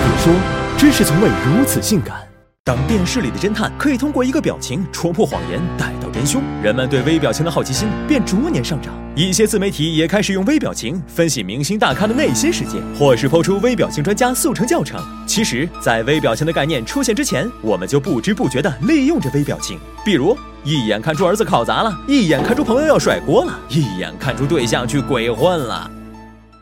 解说，知识从未如此性感。当电视里的侦探可以通过一个表情戳破谎言，逮到真凶，人们对微表情的好奇心便逐年上涨。一些自媒体也开始用微表情分析明星大咖的内心世界，或是抛出微表情专家速成教程。其实，在微表情的概念出现之前，我们就不知不觉地利用着微表情，比如一眼看出儿子考砸了，一眼看出朋友要甩锅了，一眼看出对象去鬼混了。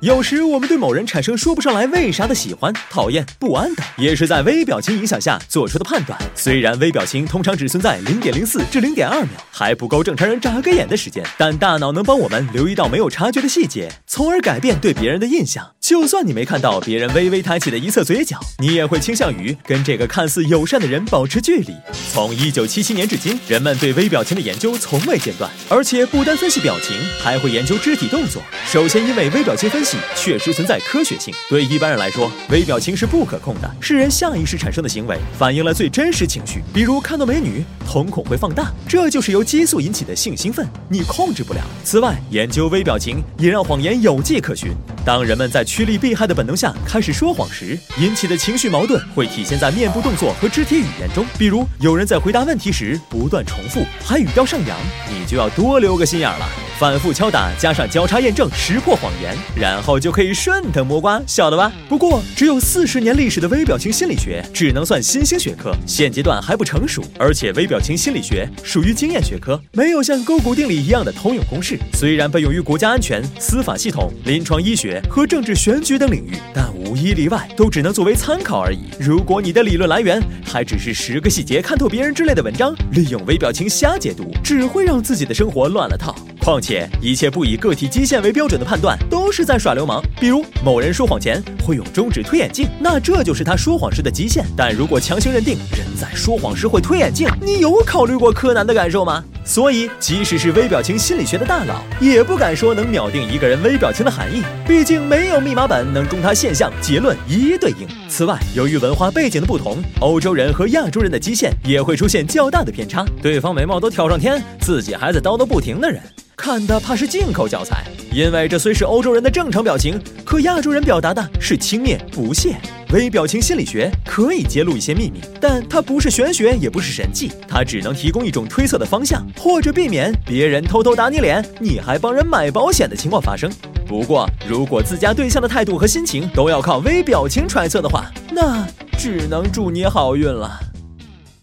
有时我们对某人产生说不上来为啥的喜欢、讨厌、不安等，也是在微表情影响下做出的判断。虽然微表情通常只存在零点零四至零点二秒，还不够正常人眨个眼的时间，但大脑能帮我们留意到没有察觉的细节，从而改变对别人的印象。就算你没看到别人微微抬起的一侧嘴角，你也会倾向于跟这个看似友善的人保持距离。从一九七七年至今，人们对微表情的研究从未间断，而且不单分析表情，还会研究肢体动作。首先，因为微表情分析。确实存在科学性。对一般人来说，微表情是不可控的，是人下意识产生的行为，反映了最真实情绪。比如看到美女，瞳孔会放大，这就是由激素引起的性兴奋，你控制不了。此外，研究微表情也让谎言有迹可循。当人们在趋利避害的本能下开始说谎时，引起的情绪矛盾会体现在面部动作和肢体语言中。比如，有人在回答问题时不断重复，还语调上扬，你就要多留个心眼了。反复敲打，加上交叉验证，识破谎言，然后就可以顺藤摸瓜，晓得吧？不过，只有四十年历史的微表情心理学只能算新兴学科，现阶段还不成熟。而且，微表表情心理学属于经验学科，没有像勾股定理一样的通用公式。虽然被用于国家安全、司法系统、临床医学和政治选举等领域，但无一例外都只能作为参考而已。如果你的理论来源还只是十个细节看透别人之类的文章，利用微表情瞎解读，只会让自己的生活乱了套。况且，一切不以个体基线为标准的判断都是在耍流氓。比如，某人说谎前会用中指推眼镜，那这就是他说谎时的极限。但如果强行认定人在说谎时会推眼镜，你有考虑过柯南的感受吗？所以，即使是微表情心理学的大佬，也不敢说能秒定一个人微表情的含义。毕竟，没有密码本能供他现象结论一一对应。此外，由于文化背景的不同，欧洲人和亚洲人的基线也会出现较大的偏差。对方眉毛都挑上天，自己还在叨叨不停的人。看的怕是进口教材，因为这虽是欧洲人的正常表情，可亚洲人表达的是轻蔑不屑。微表情心理学可以揭露一些秘密，但它不是玄学，也不是神迹，它只能提供一种推测的方向，或者避免别人偷偷打你脸，你还帮人买保险的情况发生。不过，如果自家对象的态度和心情都要靠微表情揣测的话，那只能祝你好运了。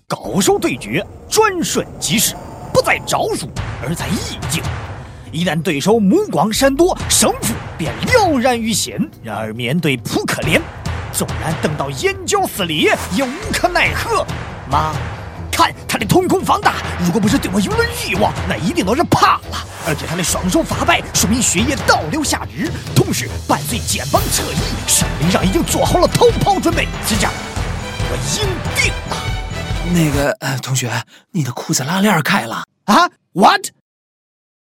高手对决，转瞬即逝，不在招数，而在意境。一旦对手目光闪躲，胜负便了然于心。然而面对扑克脸，纵然瞪到眼角撕裂，也无可奈何。妈，看他的瞳孔放大，如果不是对我有了欲望，那一定都是怕了。而且他的双手发白，说明血液倒流下肢，同时伴随肩膀侧移，生理上已经做好了逃跑准备。就这样，我赢定了。那个呃同学，你的裤子拉链开了啊？What？